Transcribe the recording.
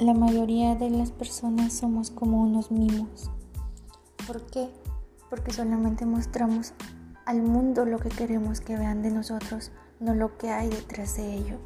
la mayoría de las personas somos como unos mimos. ¿Por qué? Porque solamente mostramos al mundo lo que queremos que vean de nosotros, no lo que hay detrás de ello.